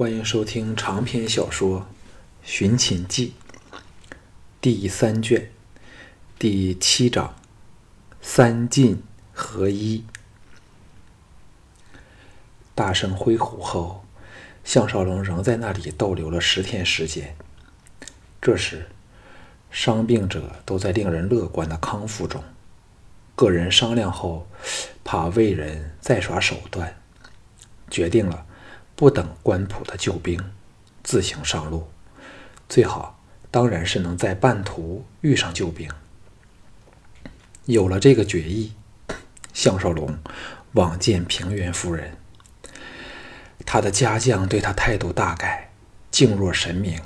欢迎收听长篇小说《寻秦记》第三卷第七章“三晋合一”。大圣回湖后，项少龙仍在那里逗留了十天时间。这时，伤病者都在令人乐观的康复中。个人商量后，怕魏人再耍手段，决定了。不等官仆的救兵，自行上路，最好当然是能在半途遇上救兵。有了这个决议，项少龙往见平原夫人。他的家将对他态度大改，敬若神明。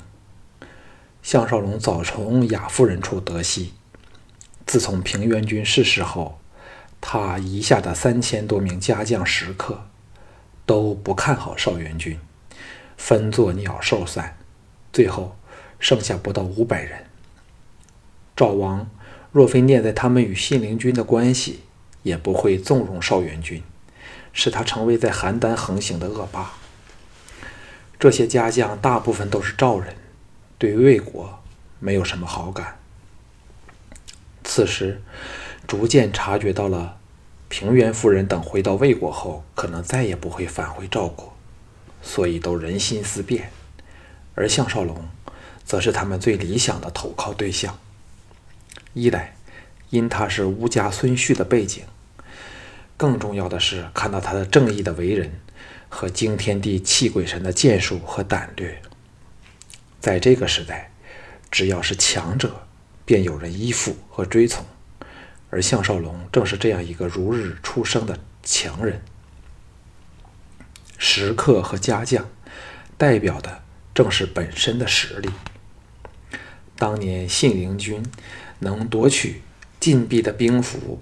项少龙早从雅夫人处得悉，自从平原君逝世后，他遗下的三千多名家将食客。都不看好少元军，分作鸟兽散，最后剩下不到五百人。赵王若非念在他们与信陵君的关系，也不会纵容少元军，使他成为在邯郸横行的恶霸。这些家将大部分都是赵人，对魏国没有什么好感。此时逐渐察觉到了。平原夫人等回到魏国后，可能再也不会返回赵国，所以都人心思变。而项少龙，则是他们最理想的投靠对象。一来，因他是乌家孙婿的背景；更重要的是，看到他的正义的为人和惊天地泣鬼神的剑术和胆略。在这个时代，只要是强者，便有人依附和追从。而项少龙正是这样一个如日初升的强人，食客和家将代表的正是本身的实力。当年信陵君能夺取禁闭的兵符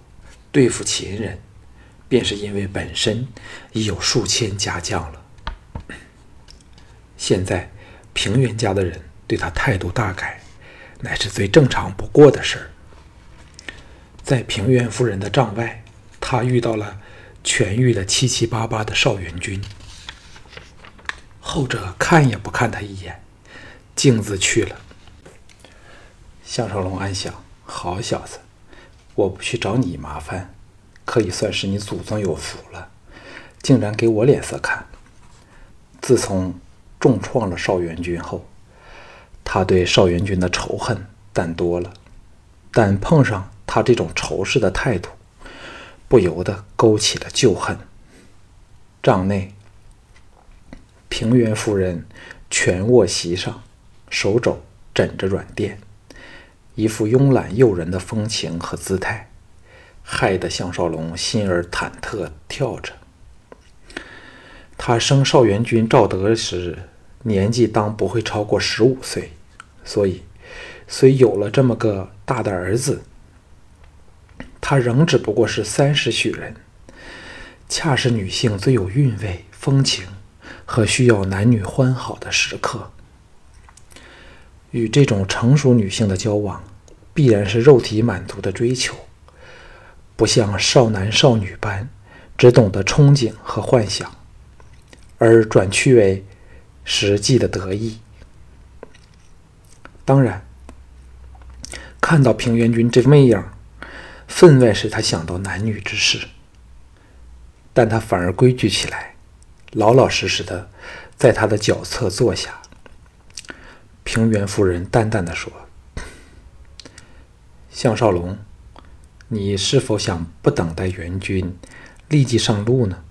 对付秦人，便是因为本身已有数千家将了。现在平原家的人对他态度大改，乃是最正常不过的事儿。在平原夫人的帐外，他遇到了痊愈的七七八八的邵元君。后者看也不看他一眼，径自去了。项少龙暗想：好小子，我不去找你麻烦，可以算是你祖宗有福了，竟然给我脸色看。自从重创了邵元君后，他对邵元君的仇恨淡多了，但碰上……他这种仇视的态度，不由得勾起了旧恨。帐内，平原夫人蜷卧席上，手肘枕着软垫，一副慵懒诱人的风情和姿态，害得项少龙心儿忐忑跳着。他生少元君赵德时，年纪当不会超过十五岁，所以虽有了这么个大的儿子。他仍只不过是三十许人，恰是女性最有韵味、风情和需要男女欢好的时刻。与这种成熟女性的交往，必然是肉体满足的追求，不像少男少女般只懂得憧憬和幻想，而转趋为实际的得意。当然，看到平原君这媚样。分外使他想到男女之事，但他反而规矩起来，老老实实的在他的脚侧坐下。平原夫人淡淡的说：“项少龙，你是否想不等待援军，立即上路呢？”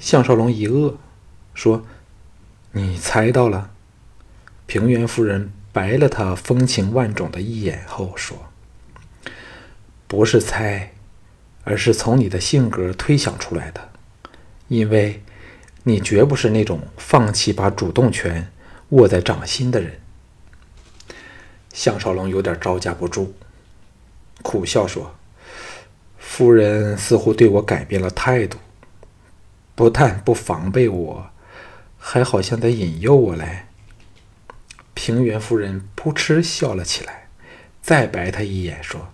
项少龙一愕，说：“你猜到了。”平原夫人白了他风情万种的一眼后说。不是猜，而是从你的性格推想出来的。因为，你绝不是那种放弃把主动权握在掌心的人。项少龙有点招架不住，苦笑说：“夫人似乎对我改变了态度，不但不防备我，还好像在引诱我嘞。”平原夫人扑哧笑了起来，再白他一眼说。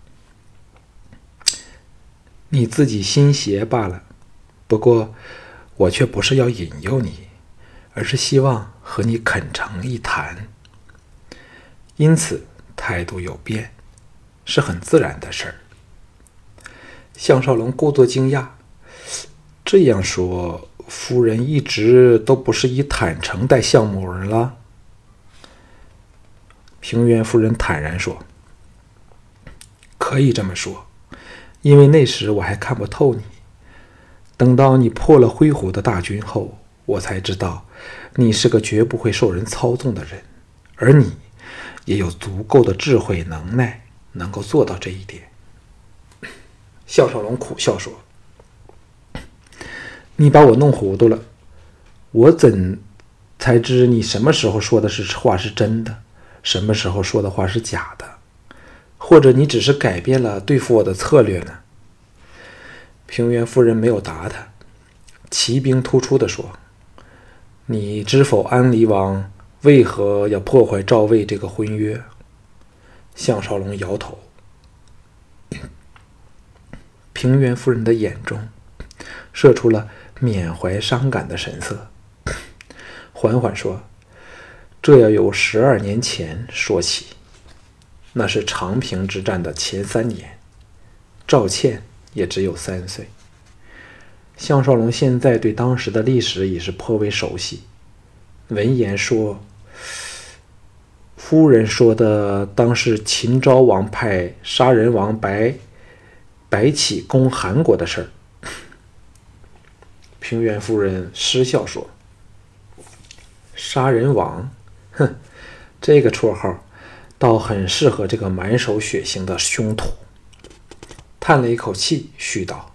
你自己心邪罢了，不过我却不是要引诱你，而是希望和你恳诚一谈。因此态度有变，是很自然的事儿。项少龙故作惊讶，这样说，夫人一直都不是以坦诚待项目儿了。平原夫人坦然说：“可以这么说，因为那时我还看不透你。等到你破了灰虎的大军后，我才知道你是个绝不会受人操纵的人，而你也有足够的智慧能耐，能够做到这一点。”项少龙苦笑说：“你把我弄糊涂了，我怎才知你什么时候说的是话是真的？”什么时候说的话是假的，或者你只是改变了对付我的策略呢？平原夫人没有答他，骑兵突出的说：“你知否安离王为何要破坏赵魏这个婚约？”项少龙摇头。平原夫人的眼中射出了缅怀伤感的神色，缓缓说。这要由十二年前说起，那是长平之战的前三年，赵倩也只有三岁。项少龙现在对当时的历史已是颇为熟悉，闻言说：“夫人说的当是秦昭王派杀人王白白起攻韩国的事儿。”平原夫人失笑说：“杀人王。”哼，这个绰号倒很适合这个满手血腥的凶徒。叹了一口气，续道：“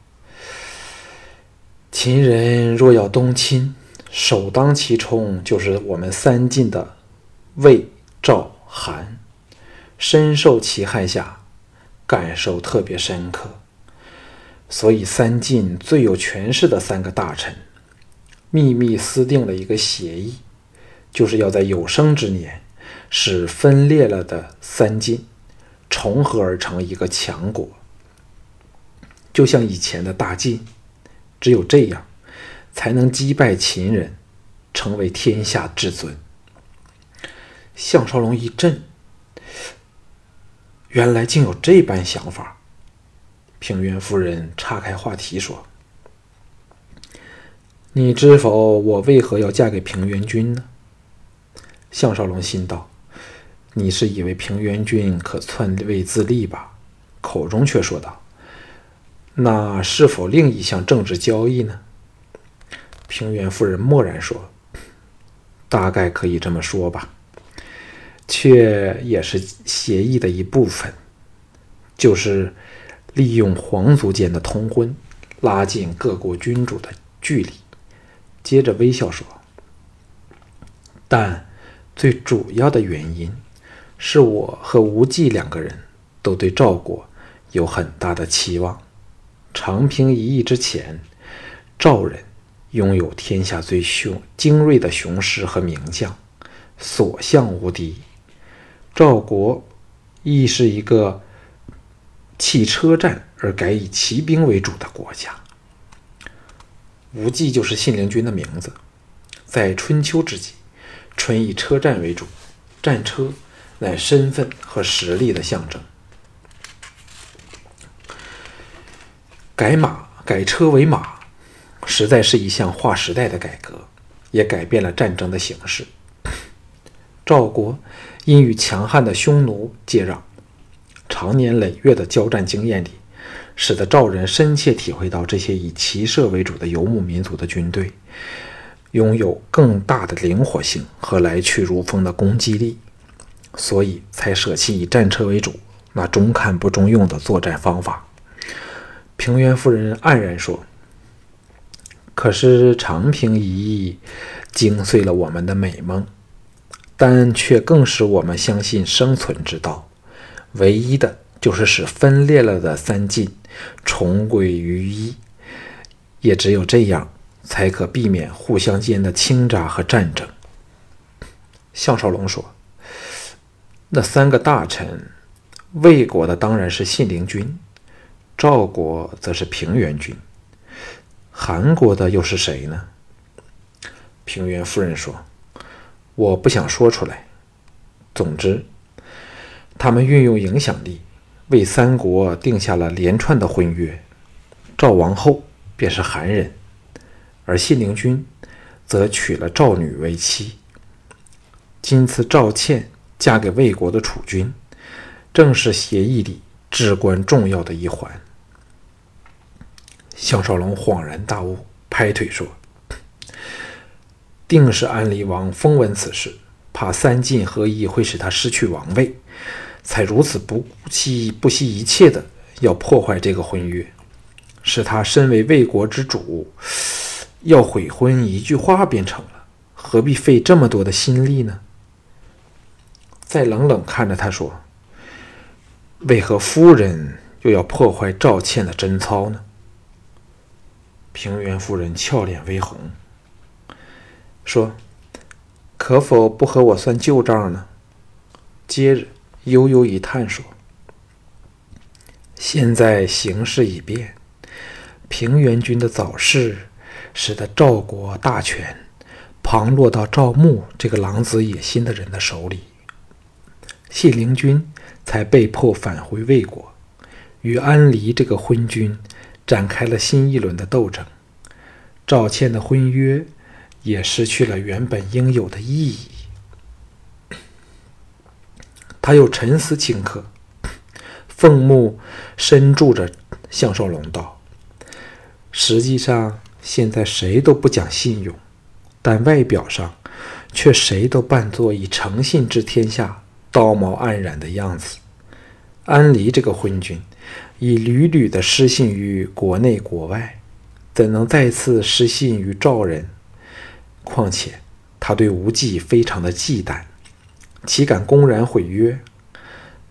秦人若要东侵，首当其冲就是我们三晋的魏、赵、韩，深受其害下，感受特别深刻。所以三晋最有权势的三个大臣，秘密私定了一个协议。”就是要在有生之年，使分裂了的三晋重合而成一个强国，就像以前的大晋，只有这样，才能击败秦人，成为天下至尊。项少龙一震，原来竟有这般想法。平原夫人岔开话题说：“你知否，我为何要嫁给平原君呢？”项少龙心道：“你是以为平原君可篡位自立吧？”口中却说道：“那是否另一项政治交易呢？”平原夫人默然说：“大概可以这么说吧，却也是协议的一部分，就是利用皇族间的通婚，拉近各国君主的距离。”接着微笑说：“但。”最主要的原因，是我和无忌两个人都对赵国有很大的期望。长平一役之前，赵人拥有天下最雄精锐的雄师和名将，所向无敌。赵国亦是一个弃车战而改以骑兵为主的国家。无忌就是信陵君的名字，在春秋之际。纯以车战为主，战车乃身份和实力的象征。改马改车为马，实在是一项划时代的改革，也改变了战争的形式。赵国因与强悍的匈奴接壤，长年累月的交战经验里，使得赵人深切体会到这些以骑射为主的游牧民族的军队。拥有更大的灵活性和来去如风的攻击力，所以才舍弃以战车为主、那中看不中用的作战方法。平原夫人黯然说：“可是长平一役惊碎了我们的美梦，但却更使我们相信生存之道。唯一的就是使分裂了的三晋重归于一，也只有这样。”才可避免互相间的倾轧和战争。项少龙说：“那三个大臣，魏国的当然是信陵君，赵国则是平原君，韩国的又是谁呢？”平原夫人说：“我不想说出来。总之，他们运用影响力，为三国定下了连串的婚约。赵王后便是韩人，而信陵君则娶了赵女为妻。今次赵倩嫁给魏国的楚君，正是协议里至关重要的一环。”项少龙恍然大悟，拍腿说。定是安陵王风闻此事，怕三晋合一会使他失去王位，才如此不惜不惜一切的要破坏这个婚约，使他身为魏国之主，要悔婚一句话便成了，何必费这么多的心力呢？再冷冷看着他说：“为何夫人又要破坏赵倩的贞操呢？”平原夫人俏脸微红。说：“可否不和我算旧账呢？”接着悠悠一叹说：“现在形势已变，平原君的早逝，使得赵国大权旁落到赵牧这个狼子野心的人的手里。信陵君才被迫返回魏国，与安离这个昏君展开了新一轮的斗争。赵倩的婚约。”也失去了原本应有的意义。他又沉思顷刻，凤目深注着项少龙道：“实际上，现在谁都不讲信用，但外表上却谁都扮作以诚信治天下、道貌岸然的样子。安离这个昏君，已屡屡的失信于国内国外，怎能再次失信于赵人？”况且，他对无忌非常的忌惮，岂敢公然毁约？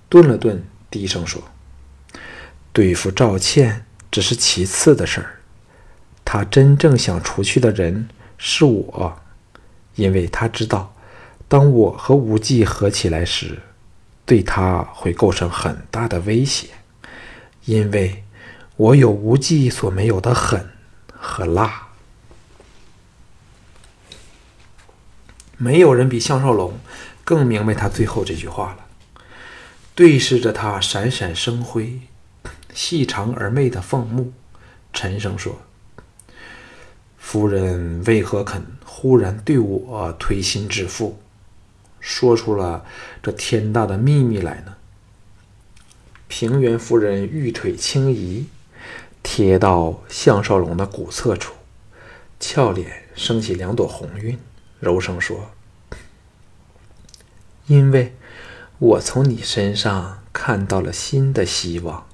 顿了顿，低声说：“对付赵倩只是其次的事儿，他真正想除去的人是我，因为他知道，当我和无忌合起来时，对他会构成很大的威胁，因为我有无忌所没有的狠和辣。”没有人比项少龙更明白他最后这句话了。对视着他闪闪生辉、细长而媚的凤目，沉声说：“夫人为何肯忽然对我推心置腹，说出了这天大的秘密来呢？”平原夫人玉腿轻移，贴到项少龙的骨侧处，俏脸升起两朵红晕。柔声说：“因为我从你身上看到了新的希望。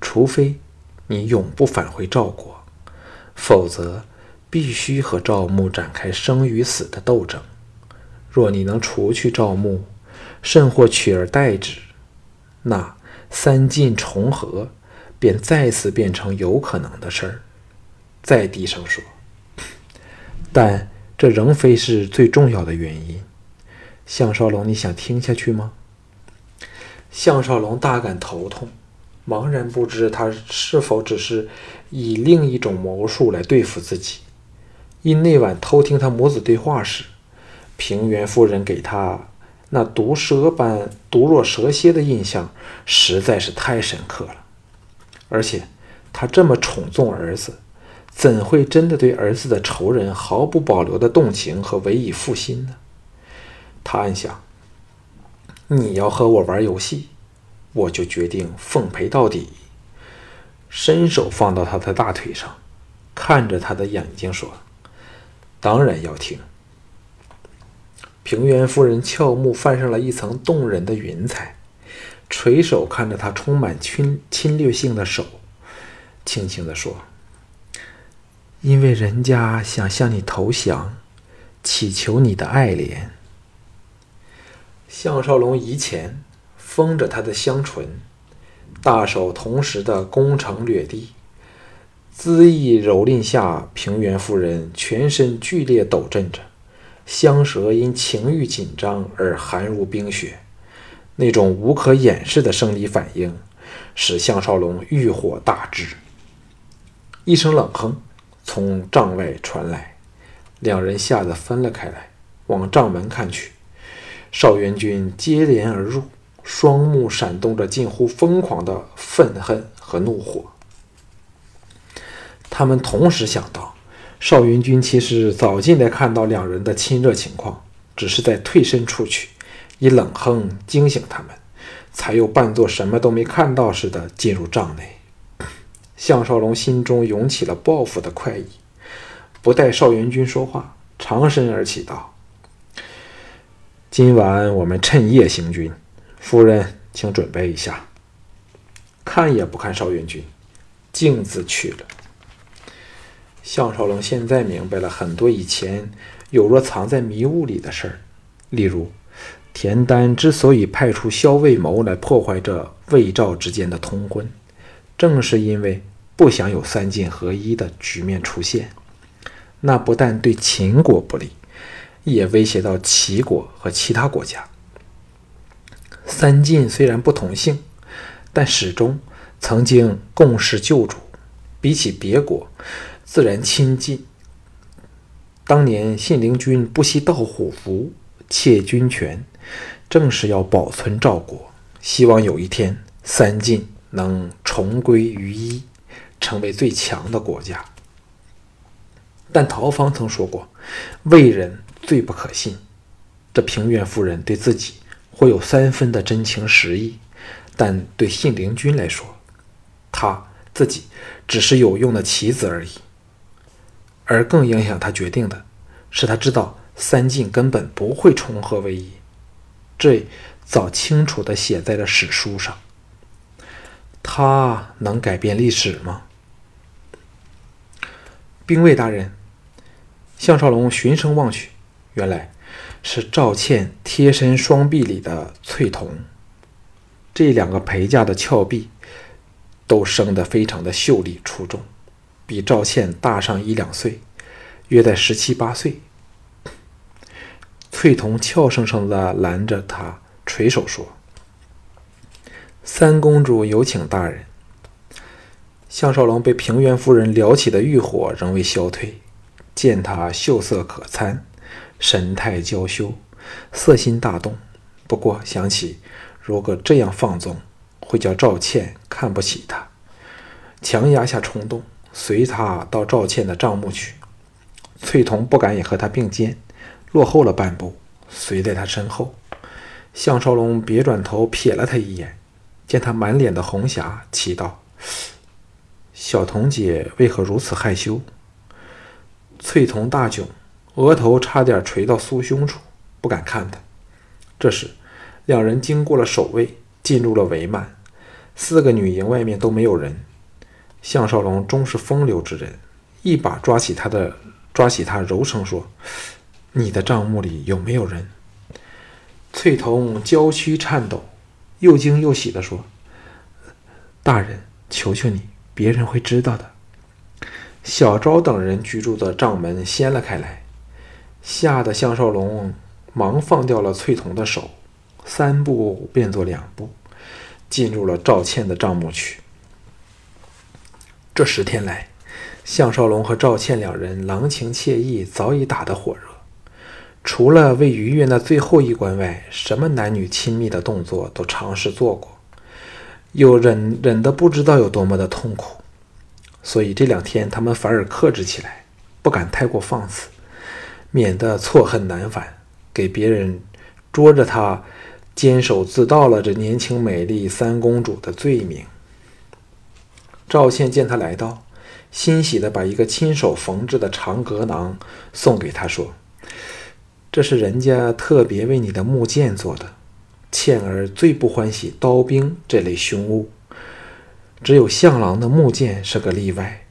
除非你永不返回赵国，否则必须和赵牧展开生与死的斗争。若你能除去赵牧，甚或取而代之，那三晋重合便再次变成有可能的事儿。”再低声说：“但。”这仍非是最重要的原因，项少龙，你想听下去吗？项少龙大感头痛，茫然不知他是否只是以另一种谋术来对付自己。因那晚偷听他母子对话时，平原夫人给他那毒蛇般毒若蛇蝎的印象实在是太深刻了，而且他这么宠纵儿子。怎会真的对儿子的仇人毫不保留的动情和委以复心呢？他暗想：“你要和我玩游戏，我就决定奉陪到底。”伸手放到他的大腿上，看着他的眼睛说：“当然要听。”平原夫人俏目泛上了一层动人的云彩，垂手看着他充满侵侵略性的手，轻轻地说。因为人家想向你投降，祈求你的爱怜。项少龙移前，封着他的香唇，大手同时的攻城掠地，恣意蹂躏下，平原夫人全身剧烈抖震着，香舌因情欲紧张而寒如冰雪，那种无可掩饰的生理反应，使项少龙欲火大炽，一声冷哼。从帐外传来，两人吓得分了开来，往帐门看去。邵元军接连而入，双目闪动着近乎疯狂的愤恨和怒火。他们同时想到，邵元军其实早进来看到两人的亲热情况，只是在退身出去，以冷哼惊醒他们，才又扮作什么都没看到似的进入帐内。项少龙心中涌起了报复的快意，不待邵元军说话，长身而起道。今晚我们趁夜行军，夫人请准备一下。看也不看邵元军，径自去了。项少龙现在明白了很多以前有若藏在迷雾里的事儿，例如田丹之所以派出萧卫谋来破坏这魏赵之间的通婚，正是因为不想有三晋合一的局面出现。那不但对秦国不利。也威胁到齐国和其他国家。三晋虽然不同姓，但始终曾经共事旧主，比起别国，自然亲近。当年信陵君不惜盗虎符，窃军权，正是要保存赵国，希望有一天三晋能重归于一，成为最强的国家。但陶芳曾说过，魏人。最不可信，这平原夫人对自己或有三分的真情实意，但对信陵君来说，他自己只是有用的棋子而已。而更影响他决定的是，他知道三晋根本不会重合为一，这早清楚地写在了史书上。他能改变历史吗？兵卫大人，项少龙循声望去。原来是赵倩贴身双臂里的翠瞳，这两个陪嫁的峭壁都生得非常的秀丽出众，比赵倩大上一两岁，约在十七八岁。翠瞳俏生生的拦着他，垂手说：“三公主有请大人。”项少龙被平原夫人撩起的欲火仍未消退，见她秀色可餐。神态娇羞，色心大动。不过想起，如果这样放纵，会叫赵倩看不起他，强压下冲动，随他到赵倩的帐幕去。翠桐不敢也和他并肩，落后了半步，随在他身后。项少龙别转头瞥了他一眼，见他满脸的红霞，奇道：“小童姐为何如此害羞？”翠桐大窘。额头差点垂到酥胸处，不敢看他。这时，两人经过了守卫，进入了帷幔。四个女营外面都没有人。项少龙终是风流之人，一把抓起他的，抓起他，柔声说：“你的帐目里有没有人？”翠桐娇躯颤抖，又惊又喜地说：“大人，求求你，别人会知道的。”小昭等人居住的帐门掀了开来。吓得项少龙忙放掉了翠桐的手，三步变作两步，进入了赵倩的帐幕去。这十天来，项少龙和赵倩两人郎情妾意，早已打得火热。除了为逾越那最后一关外，什么男女亲密的动作都尝试做过，又忍忍得不知道有多么的痛苦，所以这两天他们反而克制起来，不敢太过放肆。免得错恨难返，给别人捉着他坚守自盗了这年轻美丽三公主的罪名。赵倩见他来到，欣喜地把一个亲手缝制的长格囊送给他，说：“这是人家特别为你的木剑做的。倩儿最不欢喜刀兵这类凶物，只有项郎的木剑是个例外。”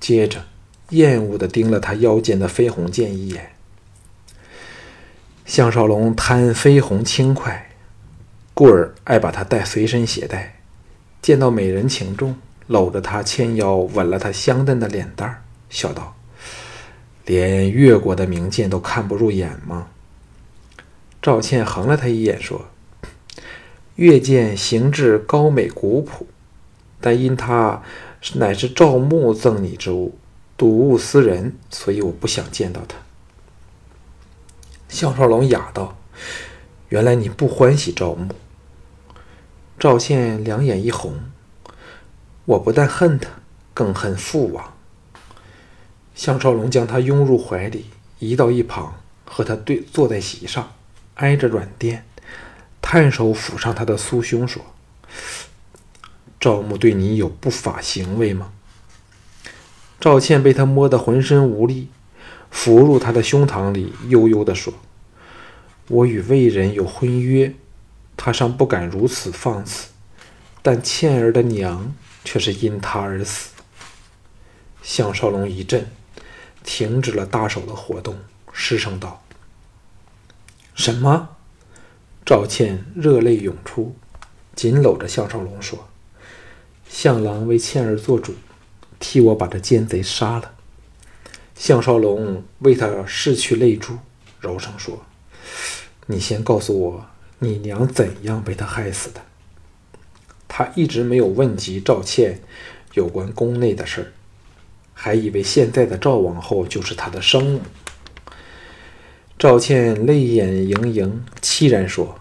接着。厌恶地盯了他腰间的飞鸿剑一眼。项少龙贪飞鸿轻快，故而爱把它带随身携带。见到美人情重，搂着她纤腰，吻了她香嫩的脸蛋儿，笑道：“连越国的名剑都看不入眼吗？”赵倩横了他一眼，说：“越剑形制高美古朴，但因它乃是赵牧赠你之物。”睹物思人，所以我不想见到他。”项少龙哑道：“原来你不欢喜赵牧。”赵倩两眼一红：“我不但恨他，更恨父王。”项少龙将他拥入怀里，移到一旁，和他对坐在席上，挨着软垫，探手抚上他的酥胸，说：“赵牧对你有不法行为吗？”赵倩被他摸得浑身无力，伏入他的胸膛里，悠悠地说：“我与魏人有婚约，他尚不敢如此放肆，但倩儿的娘却是因他而死。”项少龙一震。停止了大手的活动，失声道：“什么？”赵倩热泪涌出，紧搂着项少龙说：“项郎为倩儿做主，替我把这奸贼杀了。”项少龙为他拭去泪珠，柔声说：“你先告诉我，你娘怎样被他害死的？”他一直没有问及赵倩有关宫内的事儿。还以为现在的赵王后就是他的生母。赵倩泪眼盈盈，凄然说：“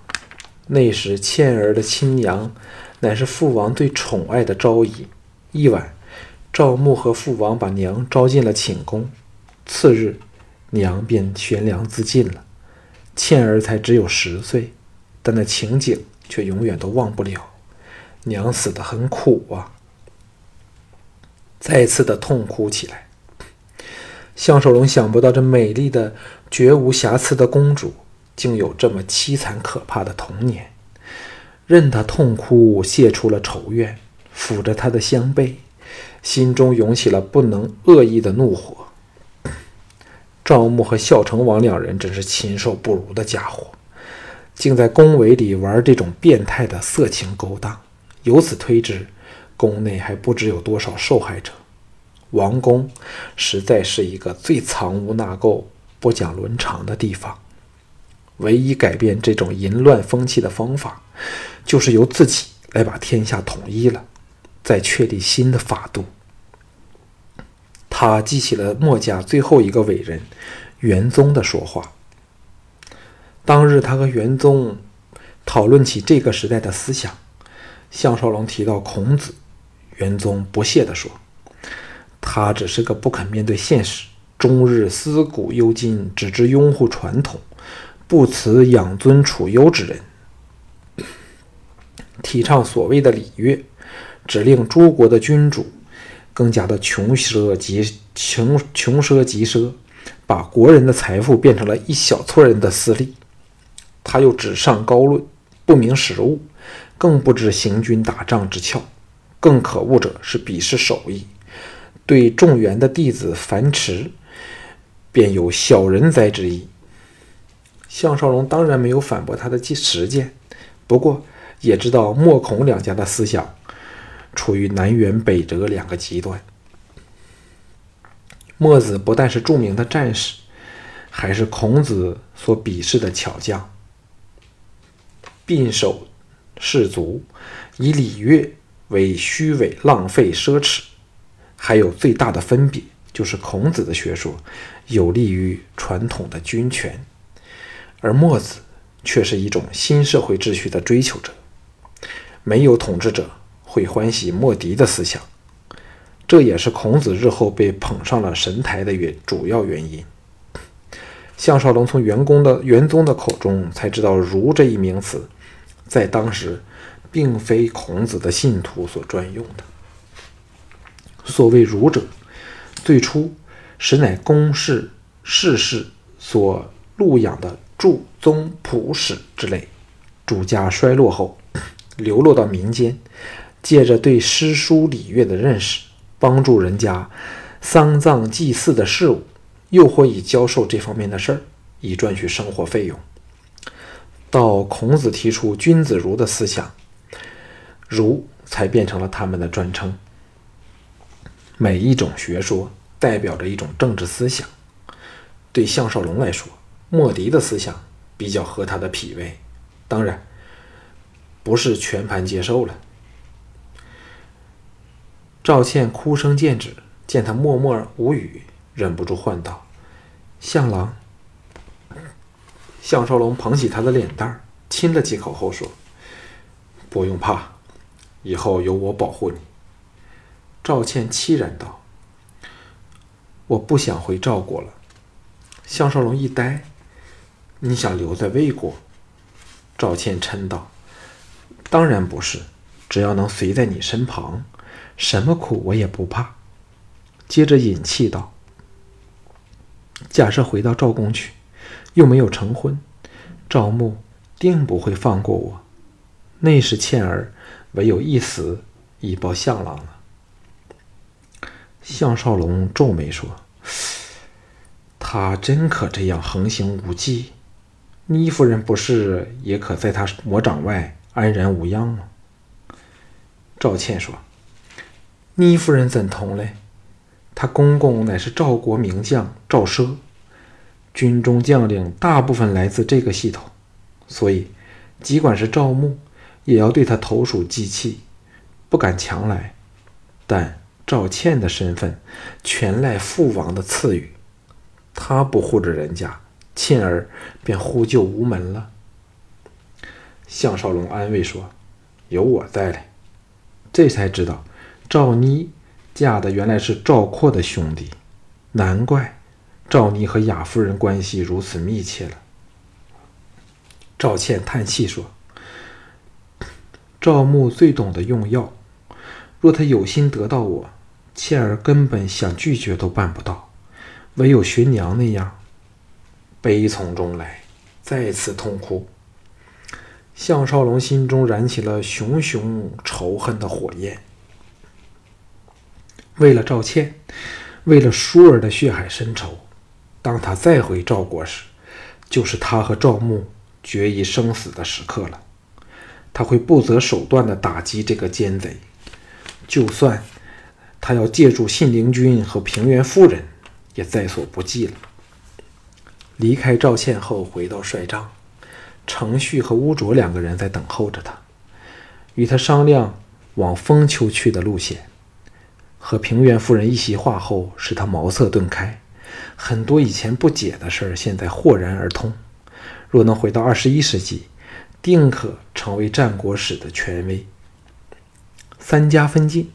那时倩儿的亲娘，乃是父王最宠爱的昭仪。一晚，赵牧和父王把娘招进了寝宫。次日，娘便悬梁自尽了。倩儿才只有十岁，但那情景却永远都忘不了。娘死得很苦啊。”再次的痛哭起来。项少龙想不到，这美丽的、绝无瑕疵的公主，竟有这么凄惨可怕的童年。任她痛哭，泄出了仇怨，抚着她的香背，心中涌起了不能恶意的怒火。赵牧和孝成王两人真是禽兽不如的家伙，竟在宫闱里玩这种变态的色情勾当。由此推知。宫内还不知有多少受害者，王宫实在是一个最藏污纳垢、不讲伦常的地方。唯一改变这种淫乱风气的方法，就是由自己来把天下统一了，再确立新的法度。他记起了墨家最后一个伟人元宗的说话。当日他和元宗讨论起这个时代的思想，项少龙提到孔子。元宗不屑地说：“他只是个不肯面对现实、终日思古忧今、只知拥护传统、不辞养尊处优之人。提倡所谓的礼乐，只令诸国的君主更加的穷奢极穷穷奢极奢，把国人的财富变成了一小撮人的私利。他又只上高论，不明实务，更不知行军打仗之窍。”更可恶者是鄙视手艺，对仲元的弟子樊迟，便有小人哉之意。项少龙当然没有反驳他的实践，不过也知道莫孔两家的思想处于南辕北辙两个极端。墨子不但是著名的战士，还是孔子所鄙视的巧匠，并手士卒，以礼乐。为虚伪、浪费、奢侈，还有最大的分别就是孔子的学说有利于传统的君权，而墨子却是一种新社会秩序的追求者。没有统治者会欢喜墨翟的思想，这也是孔子日后被捧上了神台的原主要原因。项少龙从元公的元宗的口中才知道“儒”这一名词，在当时。并非孔子的信徒所专用的。所谓儒者，最初实乃公室世士所录养的著宗仆史之类。主家衰落后，流落到民间，借着对诗书礼乐的认识，帮助人家丧葬祭祀的事物，又或以教授这方面的事儿，以赚取生活费用。到孔子提出君子儒的思想。儒才变成了他们的专称。每一种学说代表着一种政治思想。对项少龙来说，莫迪的思想比较合他的脾胃，当然不是全盘接受了。赵倩哭声渐止，见他默默无语，忍不住唤道：“项郎。”项少龙捧起他的脸蛋儿，亲了几口后说：“不用怕，以后有我保护你。”赵倩凄然道：“我不想回赵国了。”项少龙一呆：“你想留在魏国？”赵倩嗔道：“当然不是，只要能随在你身旁，什么苦我也不怕。”接着引气道：“假设回到赵宫去，又没有成婚，赵牧定不会放过我。那时倩儿唯有一死以报项郎了。”项少龙皱眉说：“他真可这样横行无忌？倪夫人不是也可在他魔掌外安然无恙吗？”赵倩说：“倪夫人怎同嘞？”他公公乃是赵国名将赵奢，军中将领大部分来自这个系统，所以尽管是赵牧，也要对他投鼠忌器，不敢强来。但赵倩的身份全赖父王的赐予，他不护着人家，倩儿便呼救无门了。项少龙安慰说：“有我在嘞。”这才知道赵妮。嫁的原来是赵括的兄弟，难怪赵妮和雅夫人关系如此密切了。赵倩叹气说：“赵牧最懂得用药，若他有心得到我，倩儿根本想拒绝都办不到，唯有学娘那样。”悲从中来，再次痛哭。项少龙心中燃起了熊熊仇恨的火焰。为了赵倩，为了舒儿的血海深仇，当他再回赵国时，就是他和赵牧决一生死的时刻了。他会不择手段地打击这个奸贼，就算他要借助信陵君和平原夫人，也在所不计了。离开赵倩后，回到帅帐，程旭和乌卓两个人在等候着他，与他商量往封丘去的路线。和平原夫人一席话后，使他茅塞顿开，很多以前不解的事儿，现在豁然而通。若能回到二十一世纪，定可成为战国史的权威。三家分晋，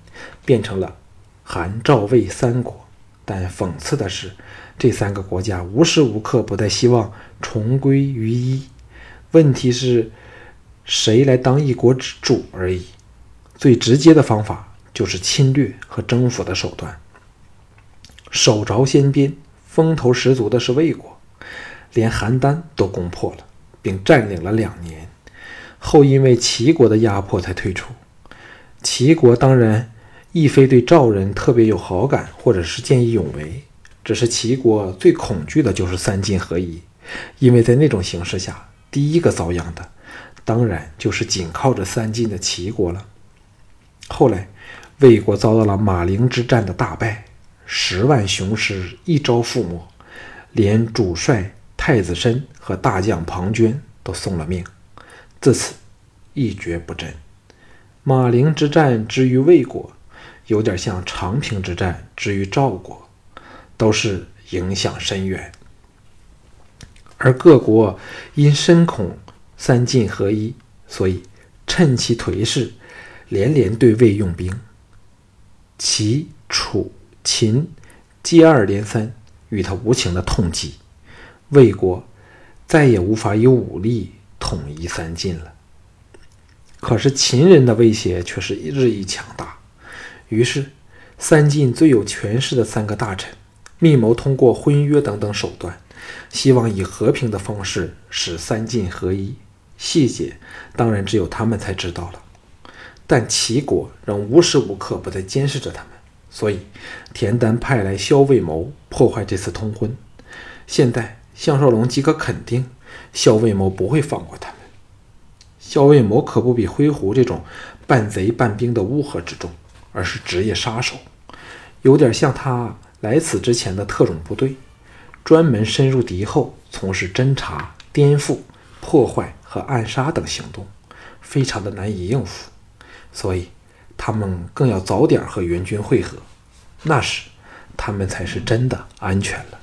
变成了韩、赵、魏三国。但讽刺的是，这三个国家无时无刻不在希望重归于一。问题是，谁来当一国之主而已。最直接的方法。就是侵略和征服的手段。手着先边，风头十足的是魏国，连邯郸都攻破了，并占领了两年，后因为齐国的压迫才退出。齐国当然亦非对赵人特别有好感，或者是见义勇为，只是齐国最恐惧的就是三晋合一，因为在那种形势下，第一个遭殃的，当然就是紧靠着三晋的齐国了。后来。魏国遭到了马陵之战的大败，十万雄师一朝覆没，连主帅太子申和大将庞涓都送了命，自此一蹶不振。马陵之战之于魏国，有点像长平之战之于赵国，都是影响深远。而各国因深恐三晋合一，所以趁其颓势，连连对魏用兵。齐、楚、秦接二连三与他无情的痛击，魏国再也无法以武力统一三晋了。可是秦人的威胁却是日益强大，于是三晋最有权势的三个大臣密谋通过婚约等等手段，希望以和平的方式使三晋合一。细节当然只有他们才知道了。但齐国仍无时无刻不在监视着他们，所以田丹派来萧卫谋破坏这次通婚。现在项少龙即可肯定，萧卫谋不会放过他们。萧卫谋可不比灰狐这种半贼半兵的乌合之众，而是职业杀手，有点像他来此之前的特种部队，专门深入敌后，从事侦察、颠覆、破坏和暗杀等行动，非常的难以应付。所以，他们更要早点和援军会合，那时他们才是真的安全了。